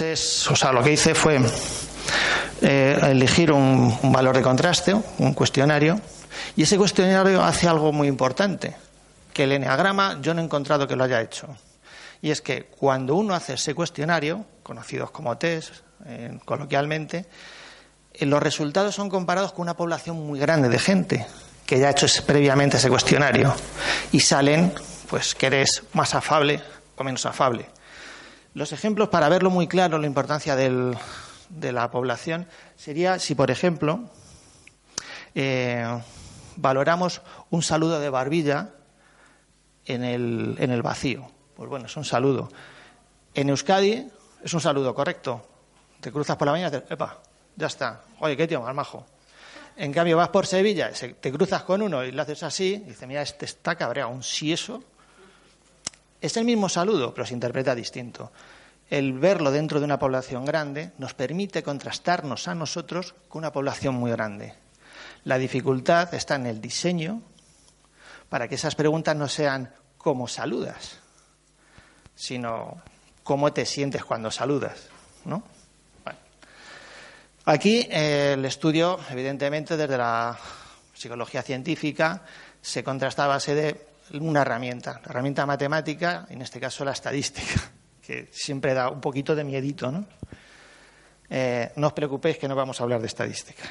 Es, o sea, lo que hice fue eh, elegir un, valor de contraste, un cuestionario, y ese cuestionario hace algo muy importante, que el eneagrama yo no he encontrado que lo haya hecho. Y es que cuando uno hace ese cuestionario, conocidos como test eh, coloquialmente, eh, los resultados son comparados con una población muy grande de gente que ya ha hecho previamente ese cuestionario y salen, pues, que eres más afable o menos afable. Los ejemplos, para verlo muy claro, la importancia de la población, sería si, por ejemplo, eh, valoramos un saludo de barbilla en el, en el vacío. Pues bueno, es un saludo. En Euskadi es un saludo correcto. Te cruzas por la mañana y te, epa, ya está. Oye, qué tío más majo. En cambio, vas por Sevilla, te cruzas con uno y le haces así, y dices, mira, este está cabreado, un si eso es el mismo saludo, pero se interpreta distinto. El verlo dentro de una población grande nos permite contrastarnos a nosotros con una población muy grande. La dificultad está en el diseño para que esas preguntas no sean cómo saludas, sino cómo te sientes cuando saludas, ¿no? Aquí eh, el estudio, evidentemente, desde la psicología científica, se contrasta a base de una herramienta, la herramienta matemática, en este caso la estadística, que siempre da un poquito de miedito, ¿no? Eh, no os preocupéis que no vamos a hablar de estadística.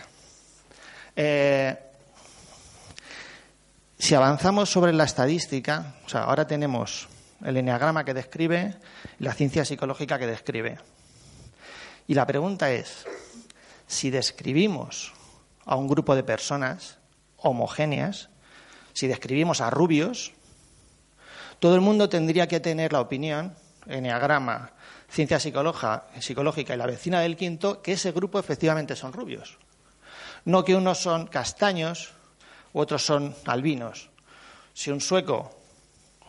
Eh, si avanzamos sobre la estadística, o sea, ahora tenemos el eneagrama que describe, la ciencia psicológica que describe. Y la pregunta es, si describimos a un grupo de personas homogéneas, si describimos a rubios, todo el mundo tendría que tener la opinión, eneagrama, ciencia psicológica y la vecina del quinto, que ese grupo efectivamente son rubios. No que unos son castaños u otros son albinos. Si un sueco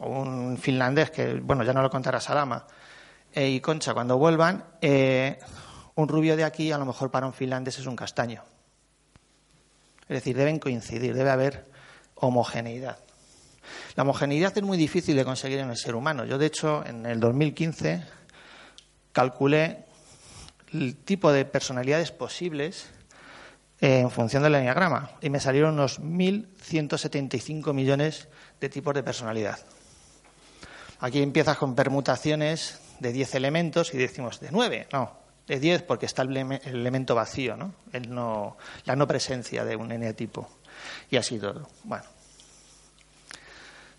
o un finlandés, que bueno, ya no lo contará Salama, eh, y Concha cuando vuelvan, eh, un rubio de aquí a lo mejor para un finlandés es un castaño. Es decir, deben coincidir, debe haber homogeneidad. La homogeneidad es muy difícil de conseguir en el ser humano. Yo, de hecho, en el 2015 calculé el tipo de personalidades posibles en función del enneagrama y me salieron unos 1.175 millones de tipos de personalidad. Aquí empiezas con permutaciones de 10 elementos y decimos de 9, no, de 10 porque está el, elemento vacío, ¿no? la no presencia de un eneatipo. Y así todo. Bueno.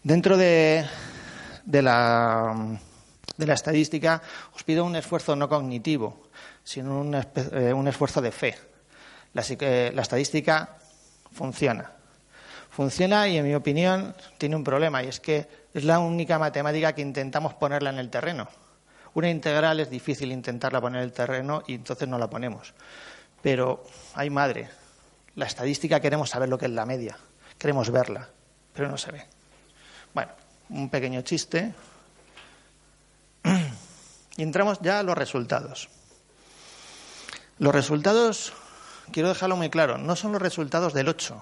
Dentro de, la, de la estadística os pido un esfuerzo no cognitivo, sino un, eh, un esfuerzo de fe. La, la estadística funciona. Funciona y, en mi opinión, tiene un problema, y es que es la única matemática que intentamos ponerla en el terreno. Una integral es difícil intentarla poner en el terreno y entonces no la ponemos. Pero, hay madre, la estadística queremos saber lo que es la media, queremos verla, pero no se ve. Bueno, un pequeño chiste. Y entramos ya a los resultados. Los resultados, quiero dejarlo muy claro, no son los resultados del 8.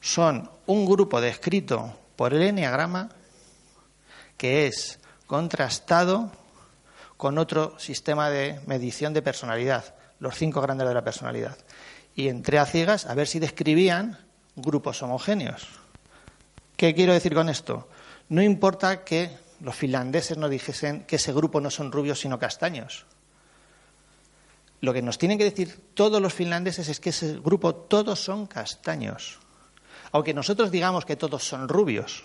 Son un grupo descrito por el enneagrama que es contrastado con otro sistema de medición de personalidad, los cinco grandes de la personalidad. Y entré a ciegas a ver si describían grupos homogéneos. ¿Qué quiero decir con esto? No importa que los finlandeses nos dijesen que ese grupo no son rubios sino castaños. Lo que nos tienen que decir todos los finlandeses es que ese grupo todos son castaños. Aunque nosotros digamos que todos son rubios.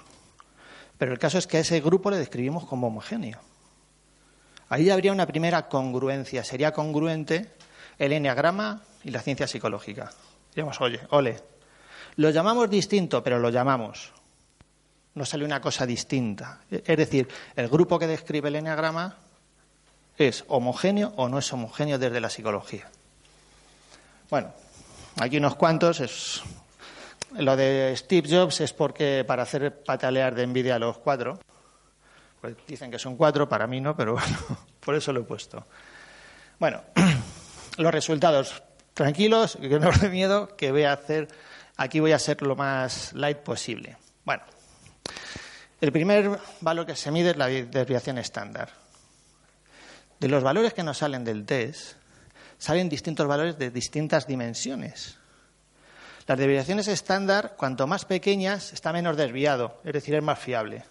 Pero el caso es que a ese grupo le describimos como homogéneo. Ahí habría una primera congruencia. Sería congruente el enneagrama y la ciencia psicológica. Digamos, oye, ole. Lo llamamos distinto, pero lo llamamos. No sale una cosa distinta. Es decir, el grupo que describe el enneagrama es homogéneo o no es homogéneo desde la psicología. Bueno, aquí unos cuantos. Es... Lo de Steve Jobs es porque para hacer patalear de envidia a los cuatro. Pues dicen que son cuatro, para mí no, pero bueno, por eso lo he puesto. Bueno, los resultados. Tranquilos, que no os dé miedo, que voy a hacer. Aquí voy a ser lo más light posible. Bueno, el primer valor que se mide es la desviación estándar. De los valores que nos salen del test, salen distintos valores de distintas dimensiones. Las desviaciones estándar, cuanto más pequeñas, está menos desviado, es decir, es más fiable.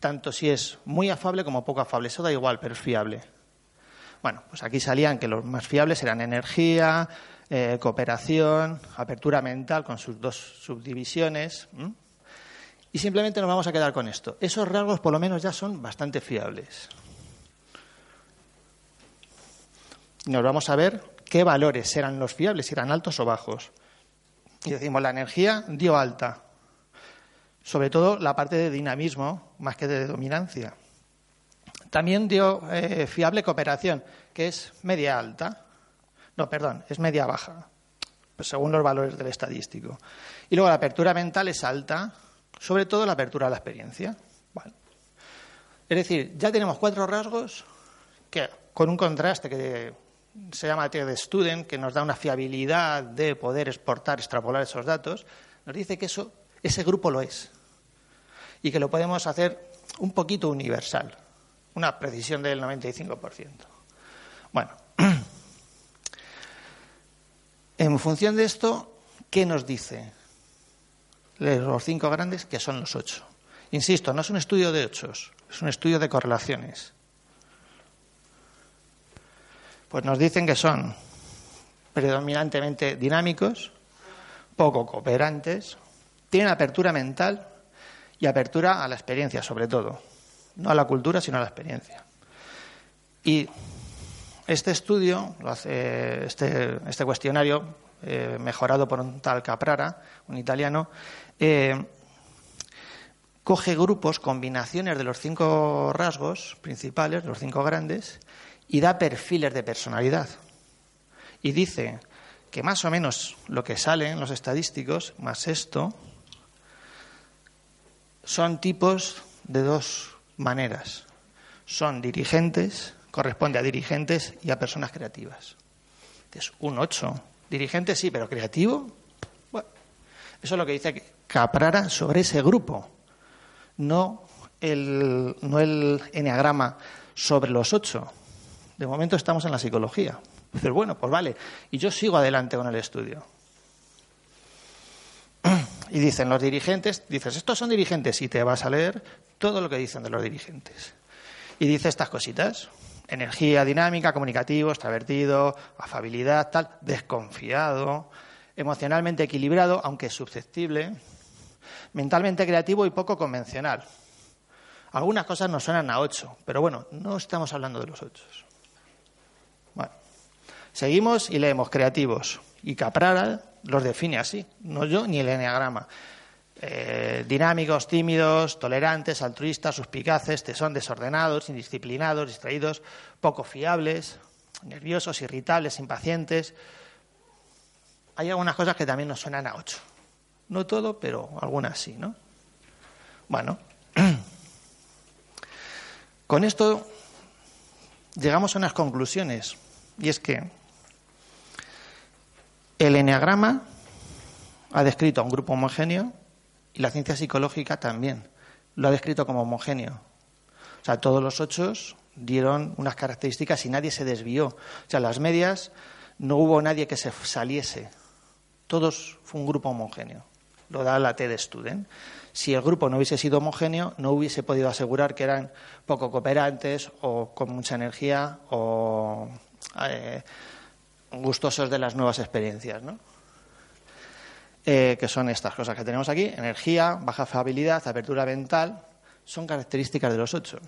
Tanto si es muy afable como poco afable, eso da igual, pero es fiable. Bueno, pues aquí salían que los más fiables eran energía, eh, cooperación, apertura mental con sus dos subdivisiones. Y simplemente nos vamos a quedar con esto. Esos rasgos por lo menos ya son bastante fiables. Nos vamos a ver qué valores eran los fiables, si eran altos o bajos. Y decimos, la energía dio alta, sobre todo la parte de dinamismo más que de dominancia. También dio eh, fiable cooperación, que es media alta. No, perdón, es media baja, pues según los valores del estadístico. Y luego la apertura mental es alta, sobre todo la apertura a la experiencia. Es decir, ya tenemos cuatro rasgos que, con un contraste que se llama de Student, que nos da una fiabilidad de poder exportar, extrapolar esos datos, nos dice que eso, ese grupo lo es y que lo podemos hacer un poquito universal, una precisión del 95%. Bueno, en función de esto, ¿qué nos dice? Los cinco grandes, que son los ocho. Insisto, no es un estudio de ocho, es un estudio de correlaciones. Pues nos dicen que son predominantemente dinámicos, poco cooperantes, tienen apertura mental y apertura a la experiencia, sobre todo. No a la cultura, sino a la experiencia. Y este estudio, este, este, cuestionario, eh, mejorado por un tal Caprara, un italiano, eh, coge grupos, combinaciones de los cinco rasgos principales, los cinco grandes, y da perfiles de personalidad. Y dice que más o menos lo que sale en los estadísticos, más esto, son tipos de dos maneras. Son dirigentes, corresponde a dirigentes y a personas creativas. Es un 8. Dirigente sí, pero creativo. Bueno, eso es lo que dice Caprara sobre ese grupo, no el, no el enneagrama sobre los ocho. De momento estamos en la psicología. Pero bueno, pues vale. Y yo sigo adelante con el estudio. Y dicen los dirigentes, dices, estos son dirigentes y te vas a leer todo lo que dicen de los dirigentes. Y dice estas cositas. Energía dinámica, comunicativo, extravertido, afabilidad, tal, desconfiado, emocionalmente equilibrado, aunque susceptible, mentalmente creativo y poco convencional. Algunas cosas nos suenan a ocho, pero bueno, no estamos hablando de los ocho. Seguimos y leemos creativos. Y Caprara los define así, no yo ni el enneagrama. Eh, dinámicos, tímidos, tolerantes, altruistas, suspicaces, son desordenados, indisciplinados, distraídos, poco fiables, nerviosos, irritables, impacientes. Hay algunas cosas que también nos suenan a ocho. No todo, pero algunas sí, ¿no? Bueno, con esto llegamos a unas conclusiones. Y es que el enneagrama ha descrito a un grupo homogéneo y la ciencia psicológica también lo ha descrito como homogéneo. O sea, todos los ocho dieron unas características y nadie se desvió. O sea, las medias no hubo nadie que se saliese. Todos fue un grupo homogéneo. Lo da la TED Student. Si el grupo no hubiese sido homogéneo, no hubiese podido asegurar que eran poco cooperantes o con mucha energía o eh, gustosos de las nuevas experiencias, ¿no? Eh, que son estas cosas que tenemos aquí, energía, baja fiabilidad, apertura mental, son características de los ocho.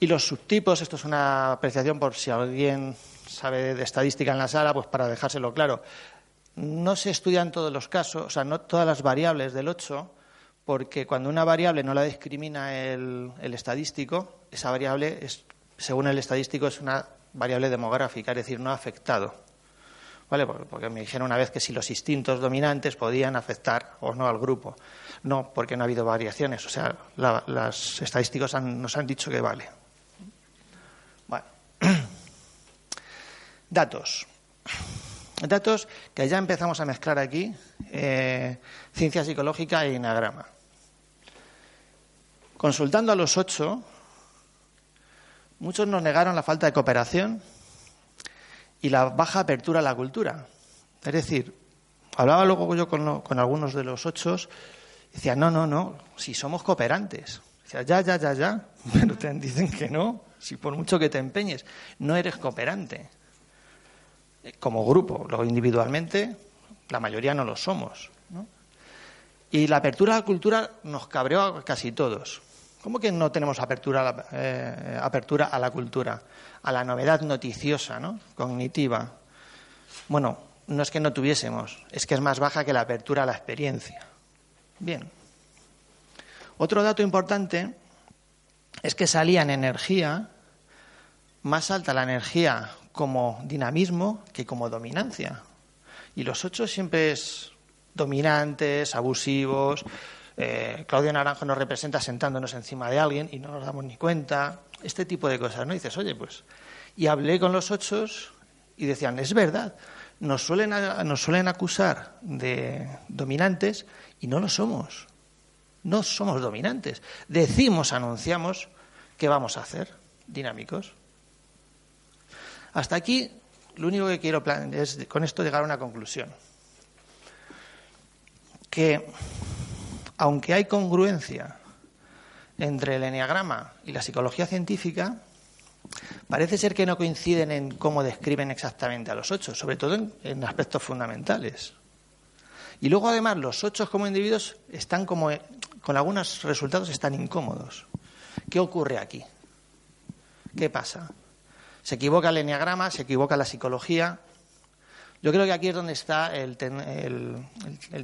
Y los subtipos, esto es una apreciación por si alguien sabe de estadística en la sala, pues para dejárselo claro. No se estudian todos los casos, o sea, no todas las variables del 8, porque cuando una variable no la discrimina el, el estadístico, esa variable, es, según el estadístico, es una variable demográfica, es decir, no ha afectado. ¿Vale? Porque me dijeron una vez que si los instintos dominantes podían afectar o no al grupo. No, porque no ha habido variaciones. O sea, los estadísticos nos han dicho que vale. Datos. Datos que ya empezamos a mezclar aquí, eh, ciencia psicológica e enagrama. Consultando a los ocho, muchos nos negaron la falta de cooperación y la baja apertura a la cultura. Es decir, hablaba luego yo con, algunos de los ocho, y decía, no, no, no, si somos cooperantes. Decía, ya, ya, ya, ya, pero te dicen que no, si por mucho que te empeñes, no eres cooperante. Como grupo, luego individualmente, la mayoría no lo somos. Y la apertura a la cultura nos cabreó a casi todos. ¿Cómo que no tenemos apertura eh, apertura a la cultura? a la novedad noticiosa, ¿no? cognitiva. Bueno, no es que no tuviésemos, es que es más baja que la apertura a la experiencia. Bien. Otro dato importante es que salía en energía más alta la energía como dinamismo que como dominancia. Y los ocho siempre es dominantes, abusivos. Eh, Claudio Naranjo nos representa sentándonos encima de alguien y no nos damos ni cuenta este tipo de cosas, ¿no? Y dices, oye, pues. Y hablé con los ocho y decían, es verdad, nos suelen, nos suelen acusar de dominantes y no lo somos. No somos dominantes. Decimos, anunciamos qué vamos a hacer, dinámicos. Hasta aquí, lo único que quiero es con esto llegar a una conclusión. Que, aunque hay congruencia entre el enneagrama y la psicología científica parece ser que no coinciden en cómo describen exactamente a los ocho, sobre todo en, aspectos fundamentales. Y luego, además, los ocho como individuos están como, con algunos resultados están incómodos. ¿Qué ocurre aquí? ¿Qué pasa? Se equivoca el enneagrama, se equivoca la psicología. Yo creo que aquí es donde está el,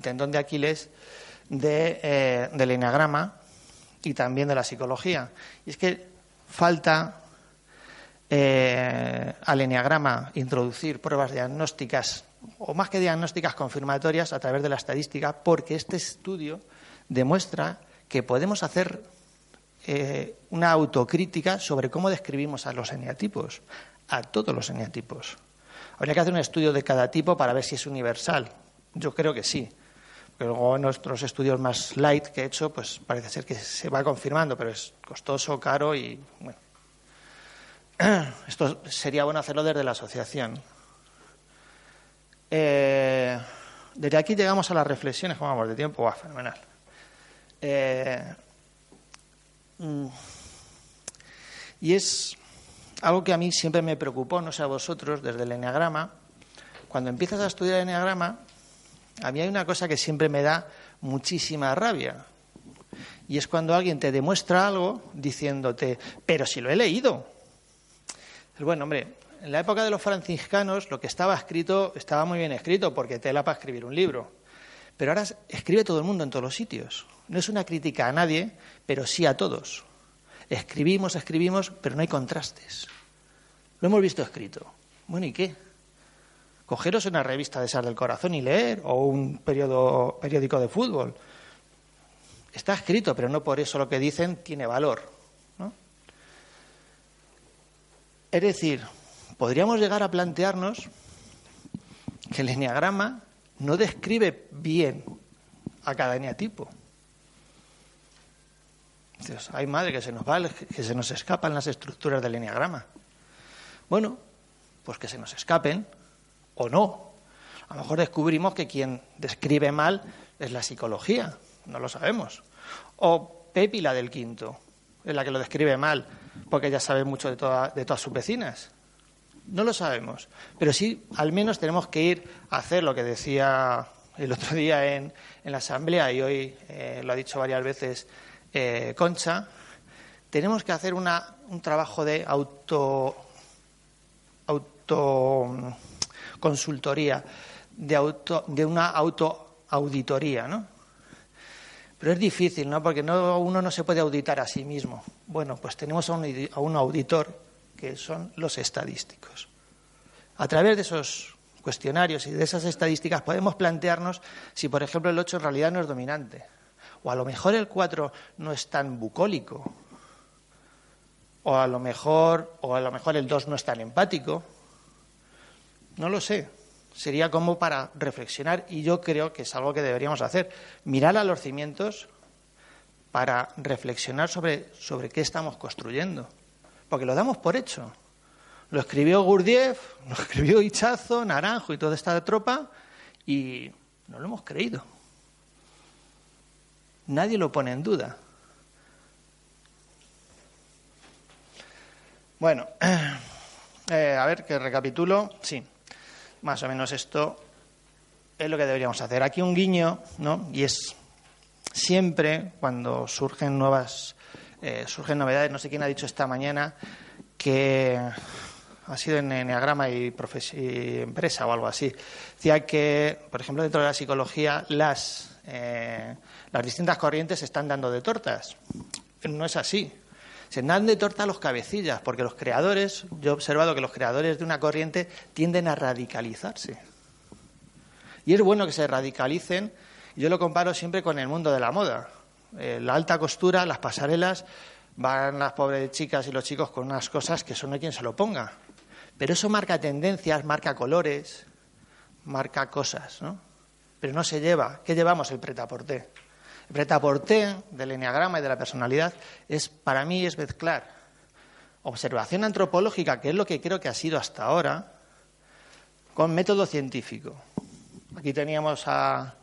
tendón de Aquiles eh, del enneagrama y también de la psicología. Y es que falta eh, al eneagrama introducir pruebas diagnósticas o más que diagnósticas confirmatorias a través de la estadística, porque este estudio demuestra que podemos hacer eh, una autocrítica sobre cómo describimos a los eneatipos, a todos los eneatipos. Habría que hacer un estudio de cada tipo para ver si es universal. Yo creo que sí. Luego en nuestros estudios más light que he hecho, pues parece ser que se va confirmando, pero es costoso, caro y bueno. Esto sería bueno hacerlo desde la asociación. Eh, desde aquí llegamos a las reflexiones, ¿cómo vamos de tiempo? ¡Wow, fenomenal! Eh, mm, y es algo que a mí siempre me preocupó, no sé a vosotros, desde el enneagrama. Cuando empiezas a estudiar el enneagrama, a mí hay una cosa que siempre me da muchísima rabia. Y es cuando alguien te demuestra algo diciéndote, pero si lo he leído. Bueno, hombre, en la época de los franciscanos lo que estaba escrito estaba muy bien escrito porque te la para escribir un libro. Pero ahora escribe todo el mundo en todos los sitios. No es una crítica a nadie, pero sí a todos. Escribimos, escribimos, pero no hay contrastes. Lo hemos visto escrito. Bueno, ¿y qué? Cogeros una revista de esas del corazón y leer, o un periódico de fútbol. Está escrito, pero no por eso lo que dicen tiene valor. Es decir, podríamos llegar a plantearnos que el enneagrama no describe bien a cada eneatipo. hay madre que se nos va, que se nos escapan las estructuras del enneagrama. Bueno, pues que se nos escapen o no. A lo mejor descubrimos que quien describe mal es la psicología, no lo sabemos. O Pepi, la del quinto, es la que lo describe mal, porque ella sabe mucho de, todas sus vecinas. No lo sabemos, pero sí al menos tenemos que ir a hacer lo que decía el otro día en, la asamblea y hoy eh, lo ha dicho varias veces eh, Concha. Tenemos que hacer un trabajo de auto, auto consultoría, de, auto, de una autoauditoría, ¿no? Pero es difícil, ¿no? Porque no, uno no se puede auditar a sí mismo. Bueno, pues tenemos a un, auditor que son los estadísticos. A través de esos cuestionarios y de esas estadísticas podemos plantearnos si, por ejemplo, el 8 en realidad no es dominante. O a lo mejor el 4 no es tan bucólico. O a lo mejor, o a lo mejor el 2 no es tan empático. No lo sé sería como para reflexionar y yo creo que es algo que deberíamos hacer. Mirar a los cimientos para reflexionar sobre, sobre qué estamos construyendo. Porque lo damos por hecho. Lo escribió Gurdjieff, lo escribió Hichazo, Naranjo y toda esta tropa y no lo hemos creído. Nadie lo pone en duda. Bueno, eh, a ver, que recapitulo. Sí, más o menos esto es lo que deberíamos hacer. Aquí un guiño, ¿no? Y es siempre cuando surgen nuevas, eh, surgen novedades. No sé quién ha dicho esta mañana que ha sido en Enneagrama y, y, Empresa o algo así. Decía que, por ejemplo, dentro de la psicología, las, eh, las distintas corrientes se están dando de tortas. No es así. Se dan de torta los cabecillas, porque los creadores, yo he observado que los creadores de una corriente tienden a radicalizarse. Y es bueno que se radicalicen. Yo lo comparo siempre con el mundo de la moda. Eh, la alta costura, las pasarelas, van las pobres chicas y los chicos con unas cosas que son de quien se lo ponga. Pero eso marca tendencias, marca colores, marca cosas, ¿no? Pero no se lleva. ¿Qué llevamos? El pretaporté. El pretaporté del enneagrama y de la personalidad es, para mí, es mezclar observación antropológica, que es lo que creo que ha sido hasta ahora, con método científico. Aquí teníamos a,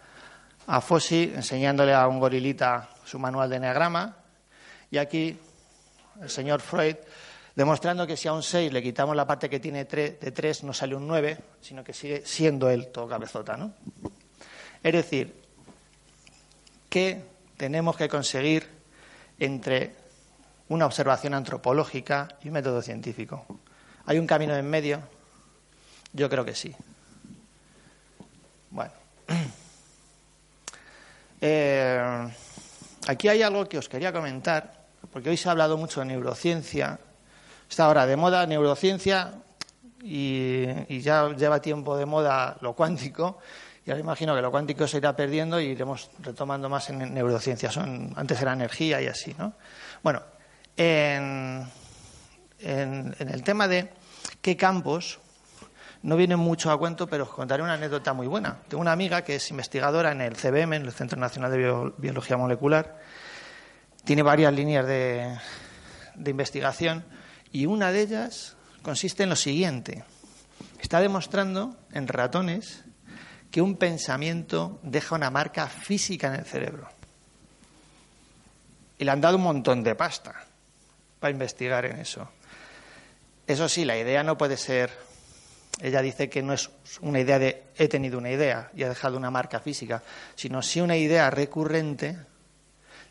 a Fossi enseñándole a un gorilita su manual de enneagrama y aquí el señor Freud demostrando que si a un 6 le quitamos la parte que tiene de 3 no sale un 9, sino que sigue siendo él todo cabezota. ¿no? Es decir, ¿Qué tenemos que conseguir entre una observación antropológica y un método científico. ¿Hay un camino en medio? Yo creo que sí. Bueno. Eh, aquí hay algo que os quería comentar, porque hoy se ha hablado mucho de neurociencia. Está ahora de moda neurociencia y ya lleva tiempo de moda lo cuántico. Y ahora imagino que lo cuántico se irá perdiendo y iremos retomando más en neurociencias. antes era energía y así, ¿no? Bueno, en, el tema de qué campos no viene mucho a cuento, pero os contaré una anécdota muy buena. Tengo una amiga que es investigadora en el CBM, en el Centro Nacional de Biología Molecular. Tiene varias líneas de, de investigación y una de ellas consiste en lo siguiente. Está demostrando en ratones que un pensamiento deja una marca física en el cerebro. Y le han dado un montón de pasta para investigar en eso. Eso sí, la idea no puede ser. Ella dice que no es una idea de he tenido una idea y ha dejado una marca física, sino si una idea recurrente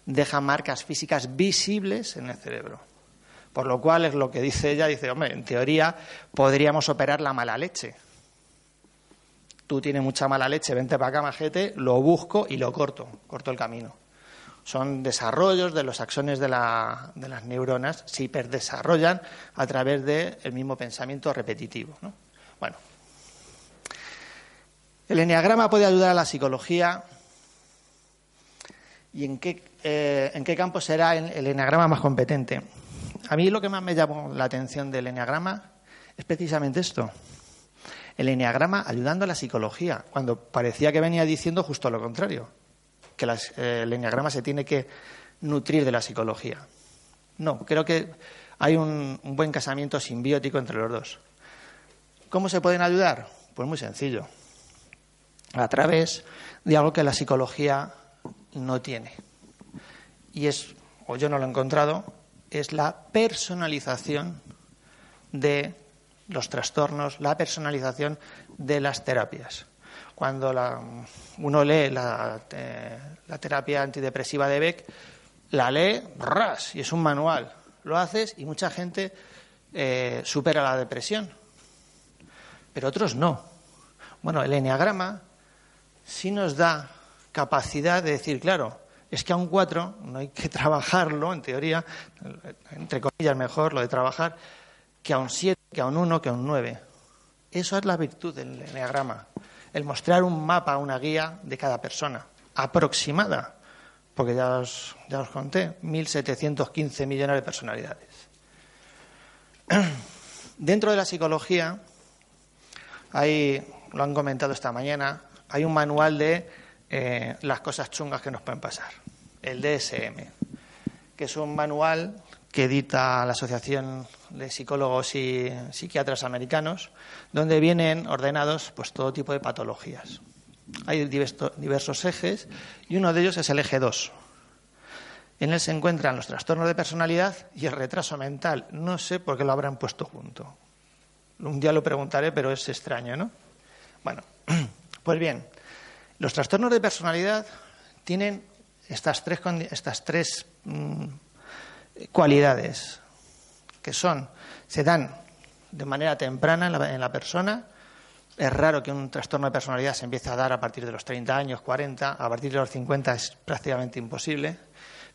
deja marcas físicas visibles en el cerebro. Por lo cual es lo que dice ella, dice, hombre, en teoría podríamos operar la mala leche tú tienes mucha mala leche, vente para acá, majete, lo busco y lo corto, corto el camino. Son desarrollos de los axones de, las neuronas, se hiperdesarrollan a través del mismo pensamiento repetitivo. Bueno, el enneagrama puede ayudar a la psicología. ¿Y en qué, eh, en qué campo será el enneagrama más competente? A mí lo que más me llamó la atención del enneagrama es precisamente esto el enneagrama ayudando a la psicología, cuando parecía que venía diciendo justo lo contrario, que eh, el enneagrama se tiene que nutrir de la psicología. No, creo que hay un, buen casamiento simbiótico entre los dos. ¿Cómo se pueden ayudar? Pues muy sencillo. A través de algo que la psicología no tiene. Y es, o yo no lo he encontrado, es la personalización de los trastornos, la personalización de las terapias. Cuando uno lee la, eh, la, terapia antidepresiva de Beck, la lee, ras, y es un manual. Lo haces y mucha gente eh, supera la depresión, pero otros no. Bueno, el enneagrama sí nos da capacidad de decir, claro, es que a un cuatro no hay que trabajarlo, en teoría, entre comillas mejor lo de trabajar, que a un siete, que a un uno, que a un nueve. Eso es la virtud del enneagrama, el mostrar un mapa, una guía de cada persona, aproximada, porque ya os, ya os conté, 1.715 millones de personalidades. Dentro de la psicología, hay, lo han comentado esta mañana, hay un manual de eh, las cosas chungas que nos pueden pasar, el DSM, que es un manual que edita la Asociación de Psicólogos y Psiquiatras Americanos, donde vienen ordenados pues todo tipo de patologías. Hay diversos ejes y uno de ellos es el eje 2, en él se encuentran los trastornos de personalidad y el retraso mental. No sé por qué lo habrán puesto junto. Un día lo preguntaré, pero es extraño, ¿no? Bueno, pues bien, los trastornos de personalidad tienen estas tres, estas tres mm, cualidades, que son, se dan de manera temprana en la, persona. Es raro que un trastorno de personalidad se empiece a dar a partir de los 30 años, 40, a partir de los 50 es prácticamente imposible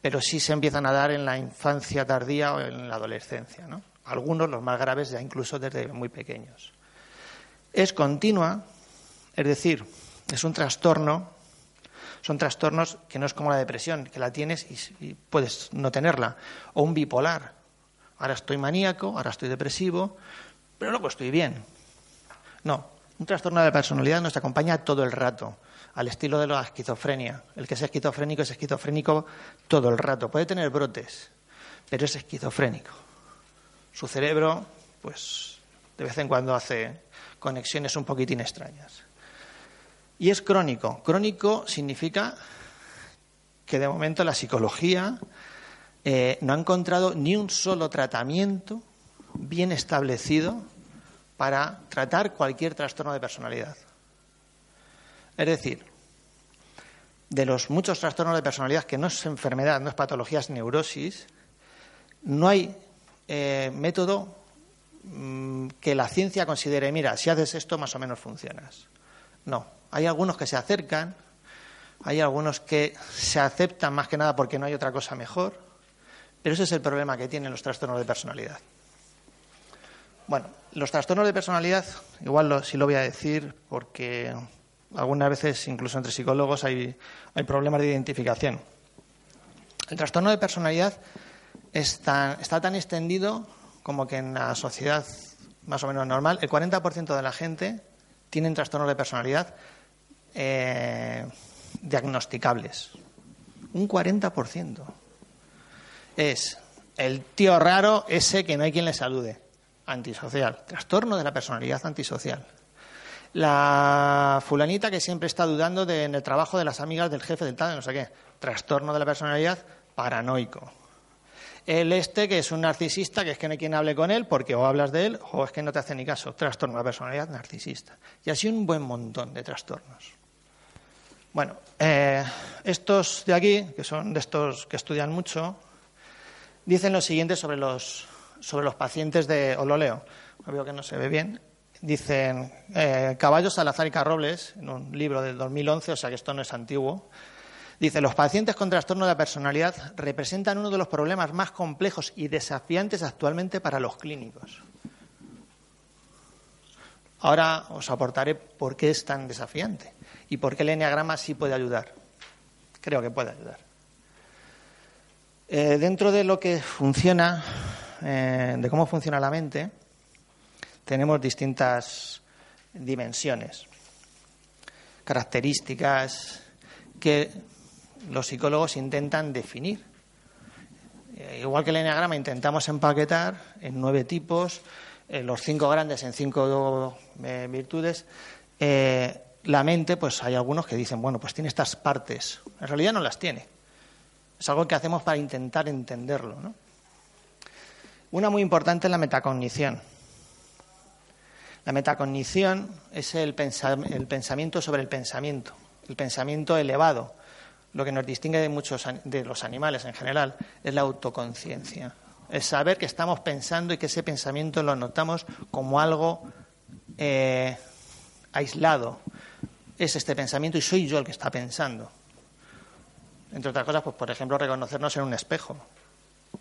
pero sí se empiezan a dar en la infancia tardía o en la adolescencia. ¿no? Algunos, los más graves, ya incluso desde muy pequeños. Es continua, es decir, es un trastorno, son trastornos que no es como la depresión, que la tienes y, puedes no tenerla, o un bipolar. Ahora estoy maníaco, ahora estoy depresivo, pero luego estoy bien. No, un trastorno de la personalidad nos acompaña todo el rato al estilo de la esquizofrenia. El que es esquizofrénico es esquizofrénico todo el rato. Puede tener brotes, pero es esquizofrénico. Su cerebro, pues, de vez en cuando hace conexiones un poquitín extrañas. Y es crónico. Crónico significa que de momento la psicología eh, no ha encontrado ni un solo tratamiento bien establecido para tratar cualquier trastorno de personalidad. Es decir, de los muchos trastornos de personalidad que no es enfermedad, no es patología, es neurosis, no hay eh, método mm, que la ciencia considere, mira, si haces esto más o menos funcionas. No, hay algunos que se acercan, hay algunos que se aceptan más que nada porque no hay otra cosa mejor, pero ese es el problema que tienen los trastornos de personalidad. Bueno, los trastornos de personalidad, igual sí lo voy a decir porque algunas veces, incluso entre psicólogos, hay, problemas de identificación. El trastorno de personalidad está tan extendido como que en la sociedad más o menos normal, el 40% de la gente tiene trastornos de personalidad eh, diagnosticables. Un 40%. Es el tío raro ese que no hay quien le salude. Antisocial. Trastorno de la personalidad antisocial. La fulanita que siempre está dudando de, en el trabajo de las amigas del jefe del tal, no sé qué. Trastorno de la personalidad paranoico. El este, que es un narcisista, que es que no hay quien hable con él porque o hablas de él o es que no te hace ni caso. Trastorno de la personalidad narcisista. Y así un buen montón de trastornos. Bueno, eh, estos de aquí, que son de estos que estudian mucho, dicen lo siguiente sobre los, sobre los pacientes de. O lo leo, veo que no se ve bien. Dicen eh, Caballos, Salazar y Carrobles, en un libro del 2011, o sea que esto no es antiguo, dice, los pacientes con trastorno de la personalidad representan uno de los problemas más complejos y desafiantes actualmente para los clínicos. Ahora os aportaré por qué es tan desafiante y por qué el enneagrama sí puede ayudar. Creo que puede ayudar. Eh, dentro de lo que funciona, eh, de cómo funciona la mente, tenemos distintas dimensiones, características que los psicólogos intentan definir. Eh, igual que el enneagrama intentamos empaquetar en nueve tipos, los cinco grandes en cinco virtudes, la mente, pues hay algunos que dicen, bueno, pues tiene estas partes. En realidad no las tiene. Es algo que hacemos para intentar entenderlo. Una muy importante es la metacognición. La metacognición es el, pensamiento sobre el pensamiento, el pensamiento elevado. Lo que nos distingue de muchos de los animales en general es la autoconciencia. Es saber que estamos pensando y que ese pensamiento lo notamos como algo eh, aislado. Es este pensamiento y soy yo el que está pensando. Entre otras cosas, pues por ejemplo, reconocernos en un espejo.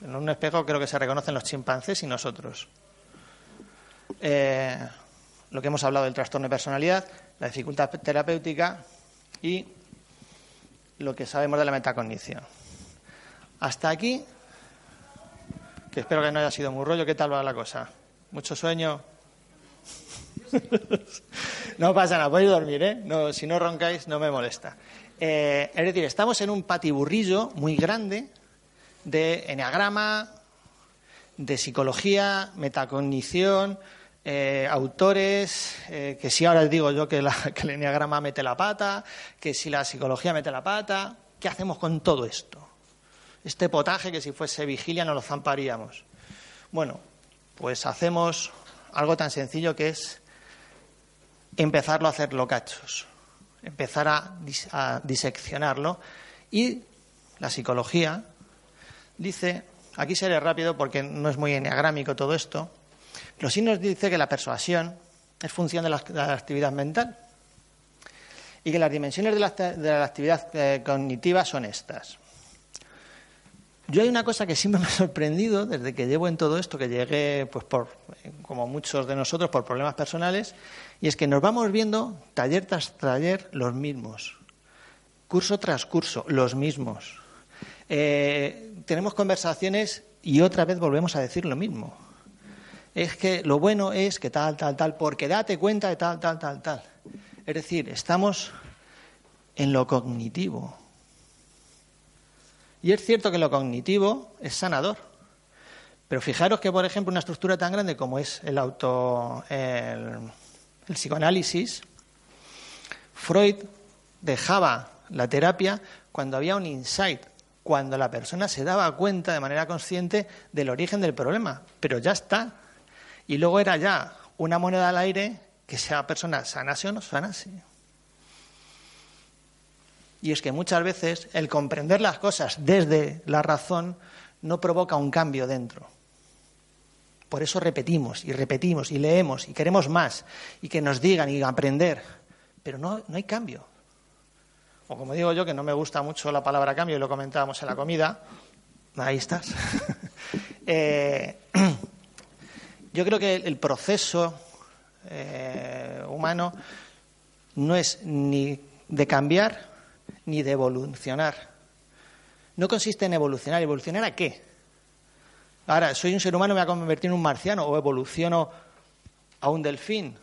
En un espejo creo que se reconocen los chimpancés y nosotros. Eh, lo que hemos hablado del trastorno de personalidad, la dificultad terapéutica y lo que sabemos de la metacognición. Hasta aquí, que espero que no haya sido muy rollo, ¿qué tal va la cosa? ¿Mucho sueño? no pasa nada, podéis dormir, ¿eh? Si no roncáis, no me molesta. Eh, es decir, estamos en un patiburrillo muy grande de eneagrama, de psicología, metacognición, eh, autores, eh, que si ahora digo yo que, que el enneagrama mete la pata, que si la psicología mete la pata, ¿qué hacemos con todo esto? Este potaje que si fuese vigilia no lo zamparíamos. Bueno, pues hacemos algo tan sencillo que es empezarlo a hacerlo cachos, empezar a, diseccionarlo y la psicología dice, aquí seré rápido porque no es muy enneagrámico todo esto, los sí nos dice que la persuasión es función de la, actividad mental y que las dimensiones de la, actividad eh, cognitiva son estas. Yo hay una cosa que siempre me ha sorprendido desde que llevo en todo esto, que llegué, pues por, como muchos de nosotros, por problemas personales, y es que nos vamos viendo taller tras taller los mismos, curso tras curso los mismos. Eh, tenemos conversaciones y otra vez volvemos a decir lo mismo es que lo bueno es que tal, tal, tal, porque date cuenta de tal, tal, tal, tal. Es decir, estamos en lo cognitivo. Y es cierto que lo cognitivo es sanador. Pero fijaros que, por ejemplo, una estructura tan grande como es el auto, el, psicoanálisis, Freud dejaba la terapia cuando había un insight, cuando la persona se daba cuenta de manera consciente del origen del problema. Pero ya está, y luego era ya una moneda al aire que sea persona sanase o no sanase. Y es que muchas veces el comprender las cosas desde la razón no provoca un cambio dentro. Por eso repetimos y repetimos y leemos y queremos más y que nos digan y aprender. Pero no, no hay cambio. O como digo yo, que no me gusta mucho la palabra cambio y lo comentábamos en la comida, ahí estás. eh, yo creo que el proceso eh, humano no es ni de cambiar ni de evolucionar. No consiste en evolucionar. ¿Evolucionar a qué? Ahora, soy un ser humano, me voy a convertir en un marciano o evoluciono a un delfín.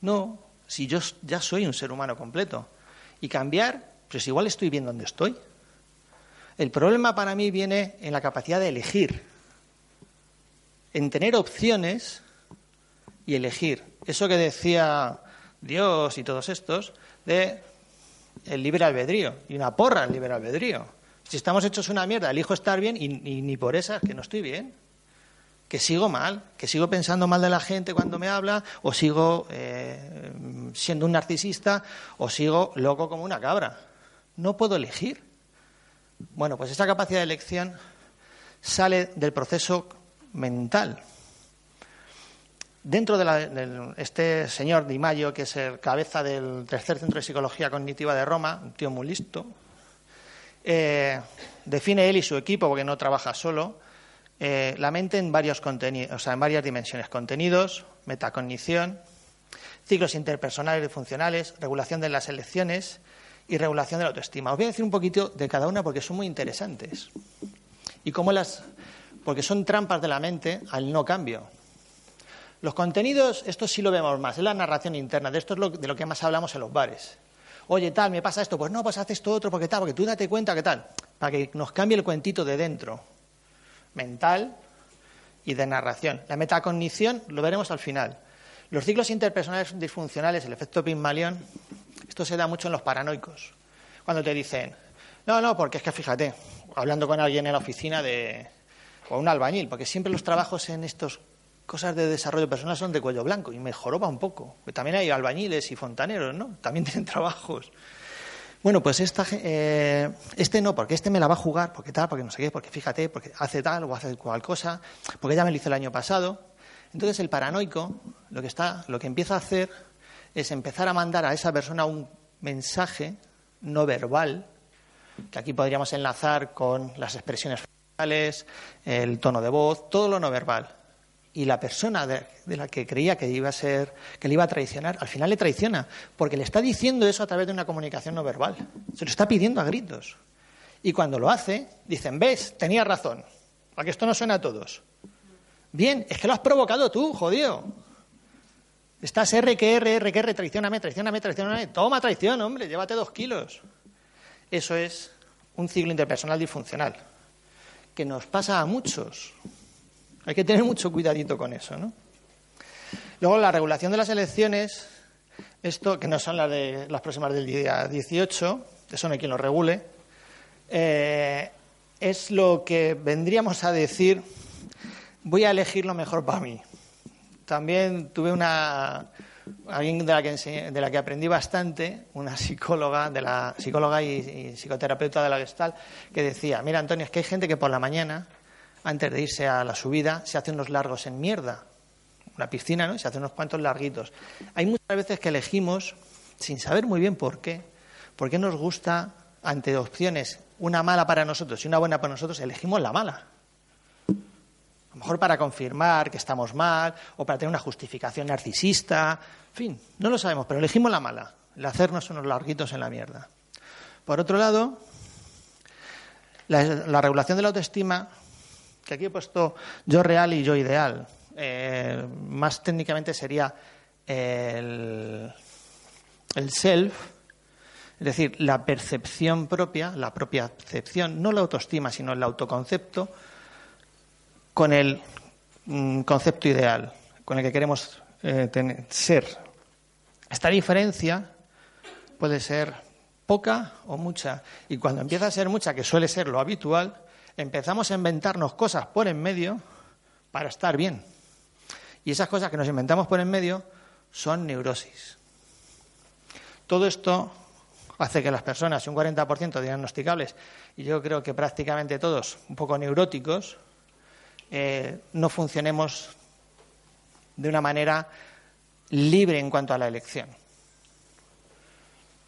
No, si yo ya soy un ser humano completo. Y cambiar, pues igual estoy bien donde estoy. El problema para mí viene en la capacidad de elegir en tener opciones y elegir. Eso que decía Dios y todos estos de el libre albedrío y una porra el libre albedrío. Si estamos hechos una mierda, elijo estar bien y, ni por esas que no estoy bien, que sigo mal, que sigo pensando mal de la gente cuando me habla, o sigo eh, siendo un narcisista, o sigo loco como una cabra. No puedo elegir. Bueno, pues esa capacidad de elección sale del proceso mental. Dentro de, este señor Di Maio, que es el cabeza del tercer centro de psicología cognitiva de Roma, un tío muy listo, eh, define él y su equipo, porque no trabaja solo, eh, la mente en varios o sea, en varias dimensiones: contenidos, metacognición, ciclos interpersonales y funcionales, regulación de las elecciones y regulación de la autoestima. Os voy a decir un poquito de cada una porque son muy interesantes. Y cómo las porque son trampas de la mente al no cambio. Los contenidos, esto sí lo vemos más, es la narración interna, de esto es de lo que más hablamos en los bares. Oye, tal, me pasa esto, pues no, pues haces esto otro, porque tal, porque tú date cuenta que tal, para que nos cambie el cuentito de dentro, mental, y de narración. La metacognición lo veremos al final. Los ciclos interpersonales disfuncionales, el efecto Pygmalion, esto se da mucho en los paranoicos. Cuando te dicen, no, no, porque es que fíjate, hablando con alguien en la oficina de, o un albañil, porque siempre los trabajos en estas cosas de desarrollo personal son de cuello blanco y me joroba un poco. También hay albañiles y fontaneros, ¿no? También tienen trabajos. Bueno, pues esta, eh, este no, porque este me la va a jugar, porque tal, porque no sé qué, porque fíjate, porque hace tal o hace cual cosa, porque ya me lo hizo el año pasado. Entonces el paranoico lo que, está, lo que empieza a hacer es empezar a mandar a esa persona un mensaje no verbal, que aquí podríamos enlazar con las expresiones faciales, el tono de voz, todo lo no verbal y la persona de, la que creía que iba a ser, que le iba a traicionar, al final le traiciona, porque le está diciendo eso a través de una comunicación no verbal. Se lo está pidiendo a gritos. Y cuando lo hace, dicen, ves, tenía razón, para que esto no suena a todos. Bien, es que lo has provocado tú, jodido. Estás R que R, R que R, traicioname, traicioname, traicioname. Toma traición, hombre, llévate dos kilos. Eso es un ciclo interpersonal disfuncional, que nos pasa a muchos. Hay que tener mucho cuidadito con eso, ¿no? Luego, la regulación de las elecciones, esto, que no son las, de, las próximas del día 18, eso no hay quien lo regule, eh, es lo que vendríamos a decir, voy a elegir lo mejor para mí. También tuve una, alguien de la, que de la que aprendí bastante, una psicóloga, de la psicóloga y, psicoterapeuta de la Gestal, que decía, mira Antonio, es que hay gente que por la mañana antes de irse a la subida, se hace unos largos en mierda. Una piscina, ¿no? Se hace unos cuantos larguitos. Hay muchas veces que elegimos, sin saber muy bien por qué, por qué nos gusta, ante opciones, una mala para nosotros y una buena para nosotros, elegimos la mala. A lo mejor para confirmar que estamos mal o para tener una justificación narcisista. En fin, no lo sabemos, pero elegimos la mala, el hacernos unos larguitos en la mierda. Por otro lado, la, la regulación de la autoestima que aquí he puesto yo real y yo ideal. Eh, más técnicamente sería el, el self, es decir, la percepción propia, la propia percepción, no la autoestima, sino el autoconcepto, con el mm, concepto ideal, con el que queremos eh, ser. Esta diferencia puede ser poca o mucha, y cuando empieza a ser mucha, que suele ser lo habitual, empezamos a inventarnos cosas por en medio para estar bien. Y esas cosas que nos inventamos por en medio son neurosis. Todo esto hace que las personas, un 40% diagnosticables, y yo creo que prácticamente todos un poco neuróticos, eh, no funcionemos de una manera libre en cuanto a la elección.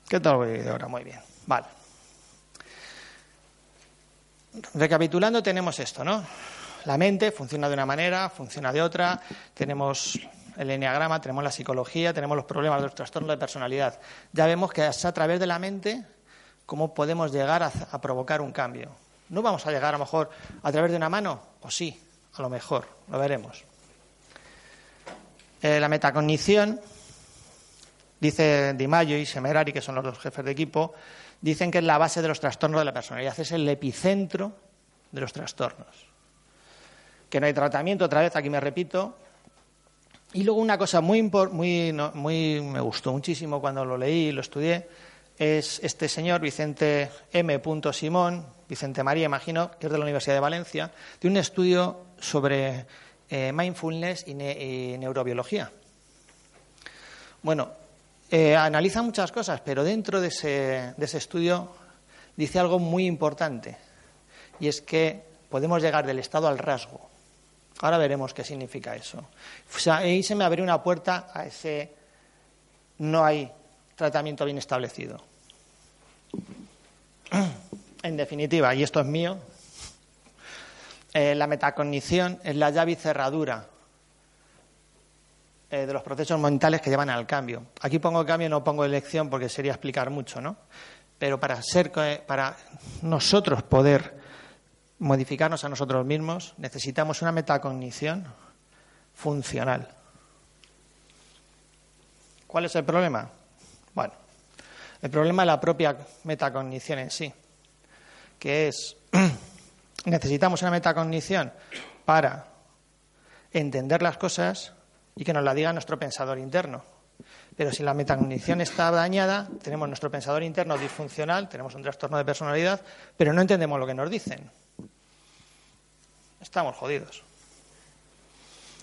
¿Qué tal voy ahora? Muy bien. Vale. Recapitulando, tenemos esto, ¿no? La mente funciona de una manera, funciona de otra, tenemos el enneagrama, tenemos la psicología, tenemos los problemas de los trastornos de personalidad. Ya vemos que es a través de la mente cómo podemos llegar a, provocar un cambio. No vamos a llegar a lo mejor a través de una mano, o sí, a lo mejor, lo veremos. Eh, la metacognición, dice Di y Semerari, que son los dos jefes de equipo, dicen que es la base de los trastornos de la personalidad, es el epicentro de los trastornos. Que no hay tratamiento, otra vez aquí me repito. Y luego una cosa muy, muy, muy me gustó muchísimo cuando lo leí y lo estudié, es este señor Vicente M. Simón, Vicente María, imagino, que es de la Universidad de Valencia, de un estudio sobre eh, mindfulness y neurobiología. Bueno, eh, analiza muchas cosas, pero dentro de ese, de ese estudio dice algo muy importante, y es que podemos llegar del estado al rasgo. Ahora veremos qué significa eso. O ahí se me abrió una puerta a ese no hay tratamiento bien establecido. En definitiva, y esto es mío, eh, la metacognición es la llave y cerradura eh, de los procesos mentales que llevan al cambio. Aquí pongo cambio, no pongo elección porque sería explicar mucho, ¿no? Pero para, ser, para nosotros poder modificarnos a nosotros mismos, necesitamos una metacognición funcional. ¿Cuál es el problema? Bueno, el problema es la propia metacognición en sí, que es, necesitamos una metacognición para entender las cosas y que nos la diga nuestro pensador interno. Pero si la metacognición está dañada, tenemos nuestro pensador interno disfuncional, tenemos un trastorno de personalidad, pero no entendemos lo que nos dicen. Estamos jodidos.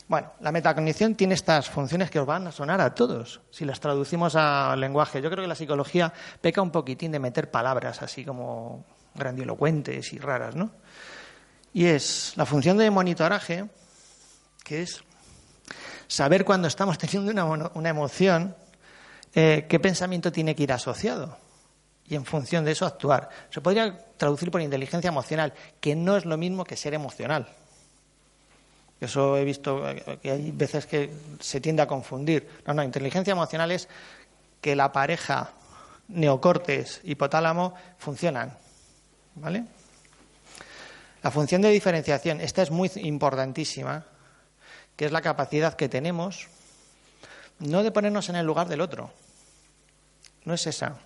Bueno, la metacognición tiene estas funciones que os van a sonar a todos, si las traducimos al lenguaje. Yo creo que la psicología peca un poquitín de meter palabras así como grandilocuentes y raras, ¿no? Y es la función de monitoraje, que es saber cuando estamos teniendo una, emoción, eh, qué pensamiento tiene que ir asociado y en función de eso actuar. Se podría traducir por inteligencia emocional, que no es lo mismo que ser emocional. Eso he visto eh, que hay veces que se tiende a confundir. No, no, inteligencia emocional es que la pareja neocortes hipotálamo funcionan. ¿Vale? La función de diferenciación, esta es muy importantísima, que es la capacidad que tenemos no de ponernos en el lugar del otro. No es esa.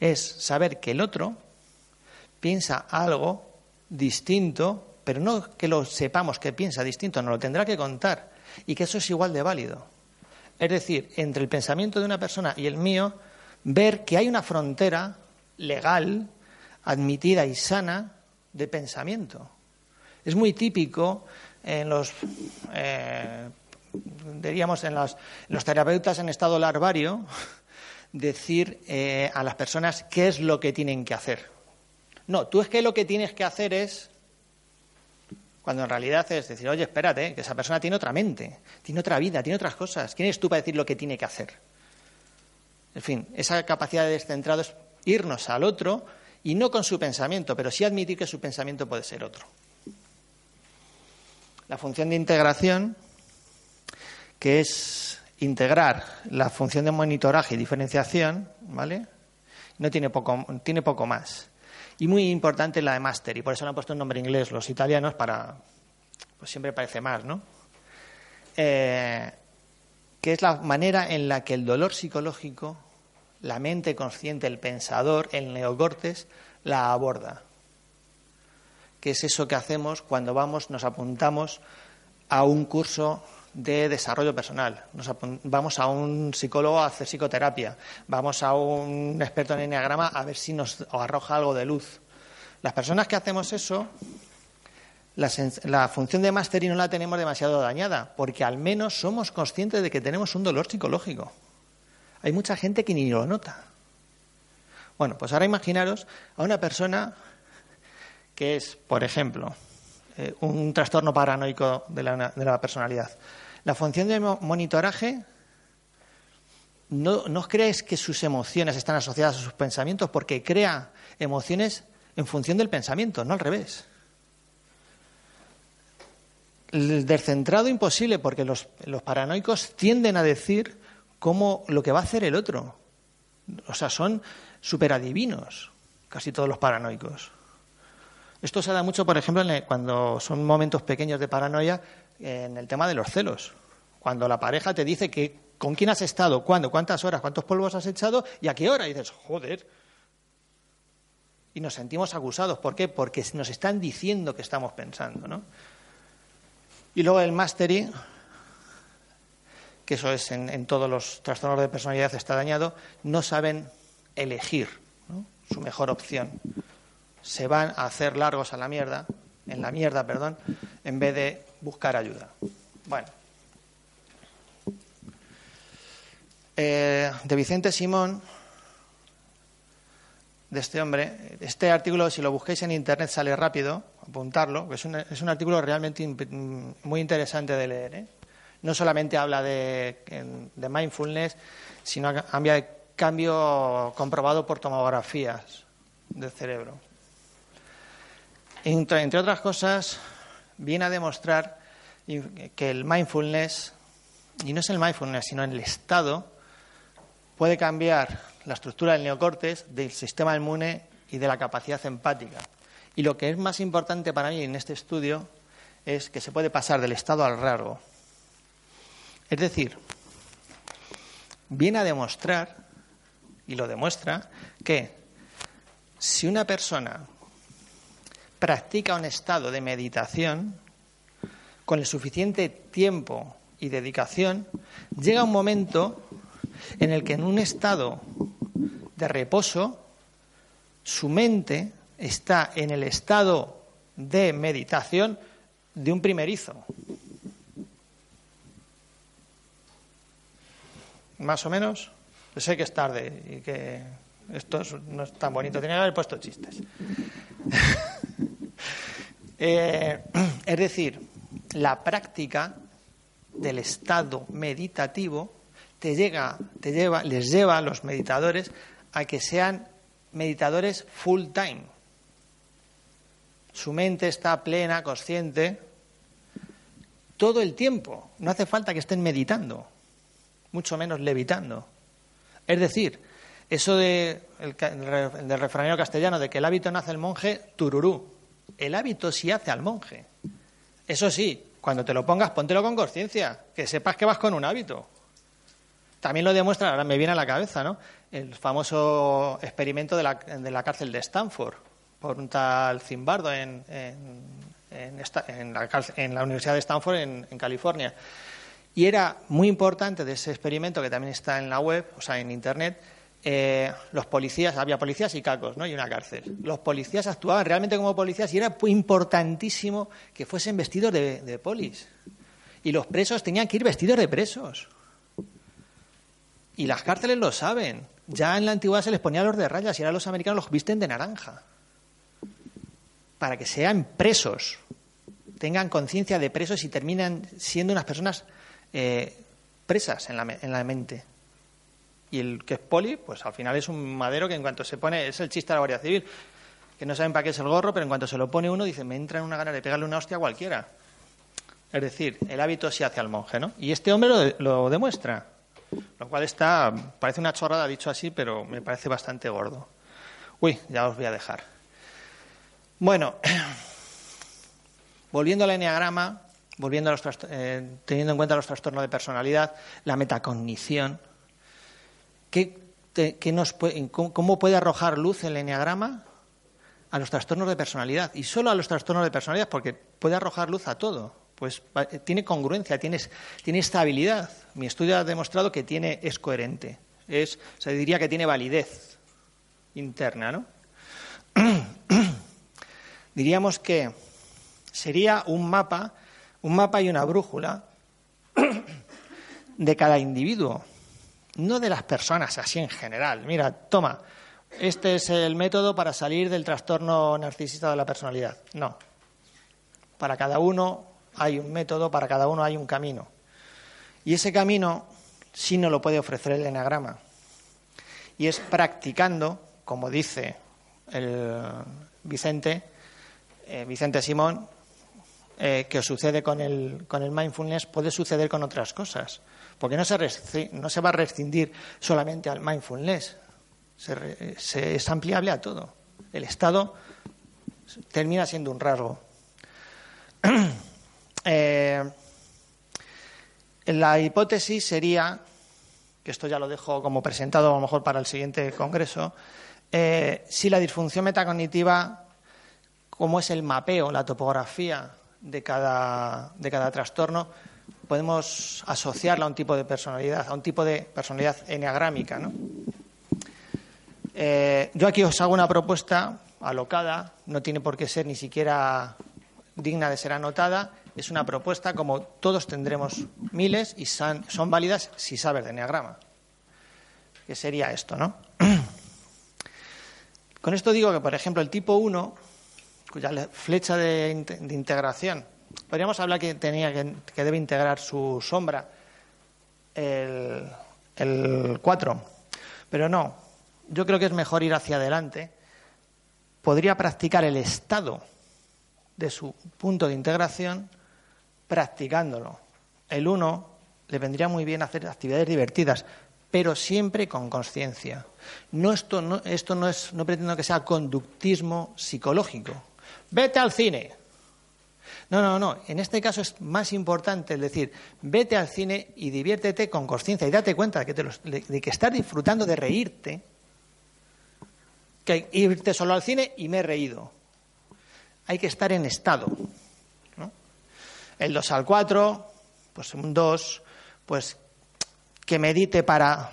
Es saber que el otro piensa algo distinto pero no que lo sepamos que piensa distinto, nos lo tendrá que contar y que eso es igual de válido. Es decir, entre el pensamiento de una persona y el mío, ver que hay una frontera legal, admitida y sana de pensamiento. Es muy típico en los, eh, diríamos, en los, terapeutas en estado larvario decir eh, a las personas qué es lo que tienen que hacer. No, tú es que lo que tienes que hacer es cuando en realidad es decir, oye, espérate, que esa persona tiene otra mente, tiene otra vida, tiene otras cosas. ¿Quién eres tú para decir lo que tiene que hacer? En fin, esa capacidad de descentrado es irnos al otro y no con su pensamiento, pero sí admitir que su pensamiento puede ser otro. La función de integración, que es integrar la función de monitoraje y diferenciación, ¿vale? No tiene poco, tiene poco más. Y muy importante la de máster, y por eso le han puesto un nombre inglés los italianos para. Pues siempre parece más, ¿no? Eh, que es la manera en la que el dolor psicológico, la mente consciente, el pensador, el neocortes, la aborda. Es eso que hacemos cuando vamos, nos apuntamos a un curso de desarrollo personal. vamos a un psicólogo a hacer psicoterapia. Vamos a un experto en enneagrama a ver si nos arroja algo de luz. Las personas que hacemos eso, la, función de mastery no la tenemos demasiado dañada, porque al menos somos conscientes de que tenemos un dolor psicológico. Hay mucha gente que ni lo nota. Bueno, pues ahora imaginaros a una persona que es, por ejemplo, eh, un trastorno paranoico de la, personalidad. La función de monitoraje, no, no crees que sus emociones están asociadas a sus pensamientos porque crea emociones en función del pensamiento, no al revés. El descentrado imposible porque los, los paranoicos tienden a decir cómo lo que va a hacer el otro. O sea, son superadivinos, casi todos los paranoicos. Esto se da mucho, por ejemplo, cuando son momentos pequeños de paranoia en el tema de los celos. Cuando la pareja te dice que con quién has estado, cuándo, cuántas horas, cuántos polvos has echado y a qué hora. Y dices, joder. Y nos sentimos acusados. ¿Por qué? Porque nos están diciendo que estamos pensando. ¿no? Y luego el mastery, que eso es en, todos los trastornos de personalidad está dañado, no saben elegir su mejor opción se van a hacer largos a la mierda, en la mierda, perdón, en vez de buscar ayuda. Bueno. Eh, de Vicente Simón, de este hombre, este artículo, si lo busquéis en internet, sale rápido, apuntarlo, es un, es un artículo realmente muy interesante de leer. ¿eh? No solamente habla de, de mindfulness, sino cambia de cambio comprobado por tomografías del cerebro. Entre, otras cosas, viene a demostrar que el mindfulness, y no es el mindfulness, sino el estado, puede cambiar la estructura del neocortes, del sistema inmune y de la capacidad empática. Y lo que es más importante para mí en este estudio es que se puede pasar del estado al rasgo. Es decir, viene a demostrar, y lo demuestra, que si una persona practica un estado de meditación, con el suficiente tiempo y dedicación, llega un momento en el que en un estado de reposo, su mente está en el estado de meditación de un primerizo. Más o menos. sé que es tarde y que esto no es tan bonito. Tenía que haber puesto chistes. Eh, es decir, la práctica del estado meditativo te llega, te lleva, les lleva a los meditadores a que sean meditadores full time. Su mente está plena, consciente, todo el tiempo. No hace falta que estén meditando, mucho menos levitando. Es decir, eso de, el, del refranero castellano de que el hábito nace el monje, tururú. El hábito sí hace al monje. Eso sí, cuando te lo pongas, póntelo con conciencia, que sepas que vas con un hábito. También lo demuestra, ahora me viene a la cabeza, ¿no? El famoso experimento de la, de la cárcel de Stanford por un tal Zimbardo en, en, la, Universidad de Stanford en, California. Y era muy importante de ese experimento, que también está en la web, o sea, en Internet, eh, los policías, había policías y cacos, ¿no? Y una cárcel. Los policías actuaban realmente como policías y era importantísimo que fuesen vestidos de, de polis. Y los presos tenían que ir vestidos de presos. Y las cárceles lo saben. Ya en la antigüedad se les ponía los de rayas y ahora los americanos los visten de naranja. Para que sean presos, tengan conciencia de presos y terminan siendo unas personas eh, presas en la, en la mente. Y el que es poli, pues al final es un madero que en cuanto se pone, es el chiste de la Guardia Civil, que no saben para qué es el gorro, pero en cuanto se lo pone uno, dice, me entra en una gana de pegarle una hostia a cualquiera. Es decir, el hábito se hace al monje, ¿no? Y este hombre lo demuestra. Lo cual está, parece una chorrada dicho así, pero me parece bastante gordo. Uy, ya os voy a dejar. Bueno, volviendo al enneagrama, volviendo a los eh, teniendo en cuenta los trastornos de personalidad, la metacognición, ¿qué, nos ¿cómo puede arrojar luz el enneagrama? A los trastornos de personalidad, y solo a los trastornos de personalidad, porque puede arrojar luz a todo pues tiene congruencia, tiene, tiene estabilidad. Mi estudio ha demostrado que tiene, es coherente. Es, se diría que tiene validez interna, ¿no? Diríamos que sería un mapa, un mapa y una brújula de cada individuo, no de las personas así en general. Mira, toma, este es el método para salir del trastorno narcisista de la personalidad. No. Para cada uno hay un método, para cada uno hay un camino. Y ese camino sí no lo puede ofrecer el enagrama. Y es practicando, como dice el Vicente, eh, Vicente Simón, eh, que sucede con el, con el mindfulness, puede suceder con otras cosas. Porque no se, va a rescindir solamente al mindfulness, se, es ampliable a todo. El estado termina siendo un rasgo. Eh, la hipótesis sería, que esto ya lo dejo como presentado a lo mejor para el siguiente congreso, eh, si la disfunción metacognitiva, como es el mapeo, la topografía de cada, de cada trastorno, podemos asociarla a un tipo de personalidad, a un tipo de personalidad enneagrámica. Eh, yo aquí os hago una propuesta alocada, no tiene por qué ser ni siquiera digna de ser anotada, es una propuesta como todos tendremos miles y son, válidas si sabes de enneagrama. ¿Qué sería esto, no? Con esto digo que, por ejemplo, el tipo 1, cuya flecha de, integración, podríamos hablar que, tenía que, debe integrar su sombra, el, el 4, pero no. Yo creo que es mejor ir hacia adelante. Podría practicar el estado de su punto de integración practicándolo. El uno le vendría muy bien hacer actividades divertidas, pero siempre con conciencia. No esto, no, esto no, es, no pretendo que sea conductismo psicológico. Vete al cine. No, no, no. En este caso es más importante el decir, vete al cine y diviértete con conciencia y date cuenta de que, te de que estás disfrutando de reírte, que irte solo al cine y me he reído. Hay que estar en estado. El 2 al 4, pues un 2, pues que medite para,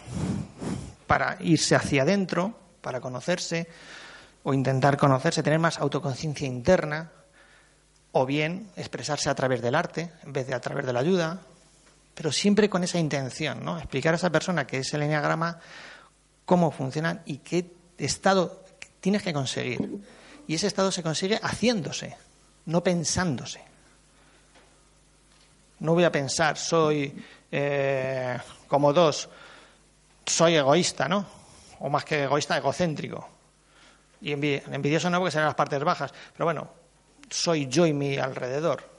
para irse hacia adentro, para conocerse o intentar conocerse, tener más autoconciencia interna, o bien expresarse a través del arte en vez de a través de la ayuda, pero siempre con esa intención, ¿no? Explicar a esa persona que es el enneagrama cómo funcionan y qué estado tienes que conseguir. Y ese estado se consigue haciéndose, no pensándose. No voy a pensar, soy eh, como dos, soy egoísta, ¿no? O más que egoísta, egocéntrico. Y envidioso no porque serán las partes bajas, pero bueno, soy yo y mi alrededor.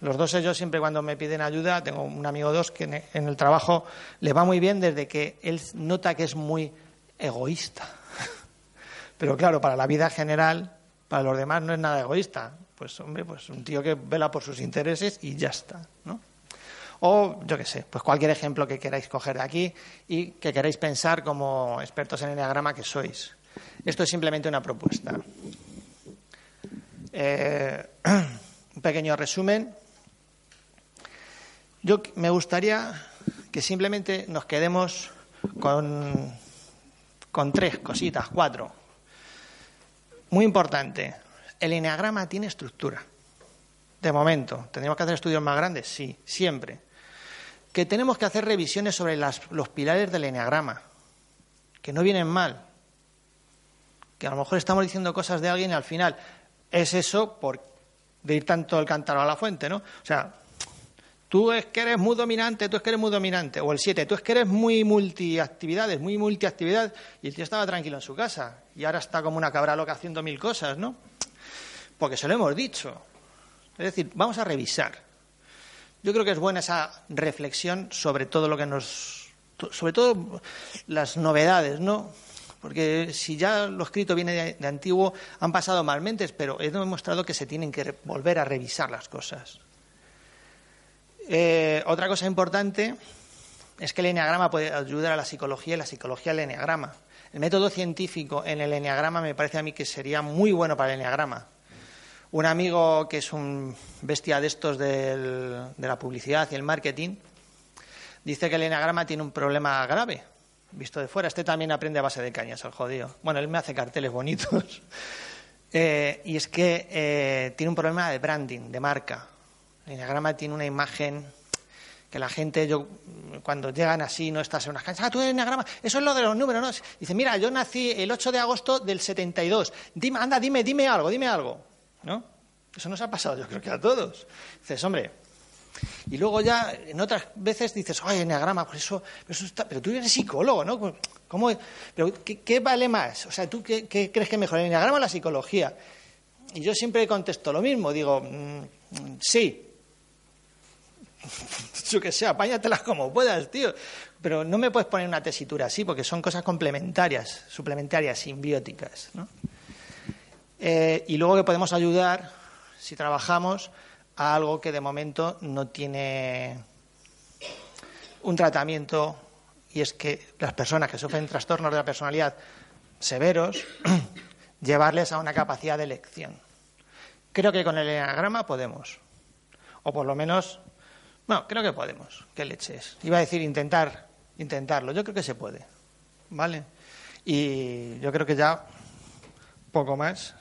Los dos ellos siempre cuando me piden ayuda, tengo un amigo dos que en el trabajo le va muy bien desde que él nota que es muy egoísta. Pero claro, para la vida general, para los demás no es nada egoísta. Pues hombre, pues un tío que vela por sus intereses y ya está, ¿no? O yo qué sé, pues cualquier ejemplo que queráis coger de aquí y que queráis pensar como expertos en enneagrama que sois. Esto es simplemente una propuesta. Eh, un pequeño resumen. Yo me gustaría que simplemente nos quedemos con, con tres cositas, cuatro. Muy importante, el enneagrama tiene estructura. De momento, ¿tendríamos que hacer estudios más grandes? Sí, siempre. Que tenemos que hacer revisiones sobre los pilares del enneagrama, que no vienen mal. Que a lo mejor estamos diciendo cosas de alguien y al final es eso por de ir tanto el cántaro a la fuente, ¿no? O sea, tú es que eres muy dominante, tú es que eres muy dominante, o el 7, tú es que eres muy multiactividades, muy multiactividad, y el tío estaba tranquilo en su casa, y ahora está como una cabra loca haciendo mil cosas, ¿no? Porque se lo hemos dicho. Es decir, vamos a revisar. Yo creo que es buena esa reflexión sobre todo lo que nos. sobre todo las novedades, ¿no? Porque si ya lo escrito viene de, antiguo, han pasado malmente, pero he demostrado que se tienen que volver a revisar las cosas. Eh, otra cosa importante es que el eneagrama puede ayudar a la psicología y la psicología al eneagrama. El método científico en el eneagrama me parece a mí que sería muy bueno para el eneagrama. Un amigo que es un bestia de estos de la publicidad y el marketing dice que el eneagrama tiene un problema grave visto de fuera. Este también aprende a base de cañas, el jodido. Bueno, él me hace carteles bonitos. Eh, y es que eh, tiene un problema de branding, de marca. El Enneagrama tiene una imagen que la gente, yo, cuando llegan así, no estás en unas cañas, ah, tú eres Enneagrama, eso es lo de los números, ¿no? Dice, mira, yo nací el 8 de agosto del 72, dime, anda, dime, dime algo, dime algo, ¿no? Eso nos ha pasado, yo creo que a todos. Dices, hombre, y luego ya en otras veces dices, ay, enneagrama, pues eso, eso está, pero tú eres psicólogo, ¿no? ¿Cómo, pero ¿qué, vale más? O sea, ¿tú qué, crees que es el enneagrama o la psicología? Y yo siempre contesto lo mismo, digo, mm, sí. yo que sé, apáñatelas como puedas, tío. Pero no me puedes poner una tesitura así, porque son cosas complementarias, suplementarias, simbióticas. ¿no? Eh, y luego que podemos ayudar, si trabajamos, a algo que de momento no tiene un tratamiento y es que las personas que sufren trastornos de la personalidad severos, llevarles a una capacidad de elección. Creo que con el enagrama podemos, o por lo menos, no, creo que podemos, qué leches. Iba a decir intentar, intentarlo, yo creo que se puede, ¿vale? Y yo creo que ya poco más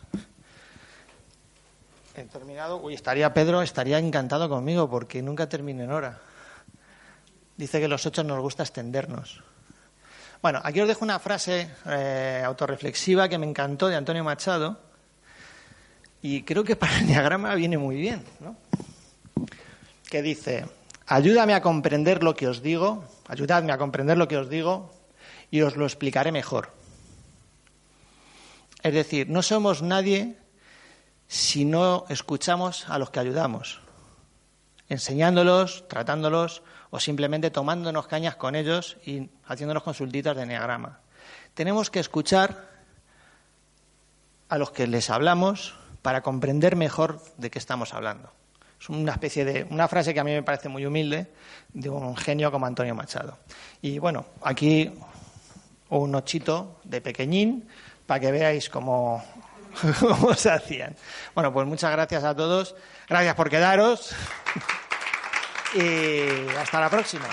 he terminado. Uy, estaría Pedro, estaría encantado conmigo porque nunca termino en hora. Dice que los ocho nos gusta extendernos. Bueno, aquí os dejo una frase eh, autorreflexiva que me encantó de Antonio Machado y creo que para el diagrama viene muy bien, ¿no? Que dice, ayúdame a comprender lo que os digo, ayudadme a comprender lo que os digo y os lo explicaré mejor. Es decir, no somos nadie si no escuchamos a los que ayudamos, enseñándolos, tratándolos o simplemente tomándonos cañas con ellos y haciéndonos consultitas de enneagrama. Tenemos que escuchar a los que les hablamos para comprender mejor de qué estamos hablando. Es una especie de una frase que a mí me parece muy humilde de un genio como Antonio Machado. Y bueno, aquí un ochito de pequeñín para que veáis cómo cómo se hacían. Bueno, pues muchas gracias a todos. Gracias por quedaros. Y hasta la próxima.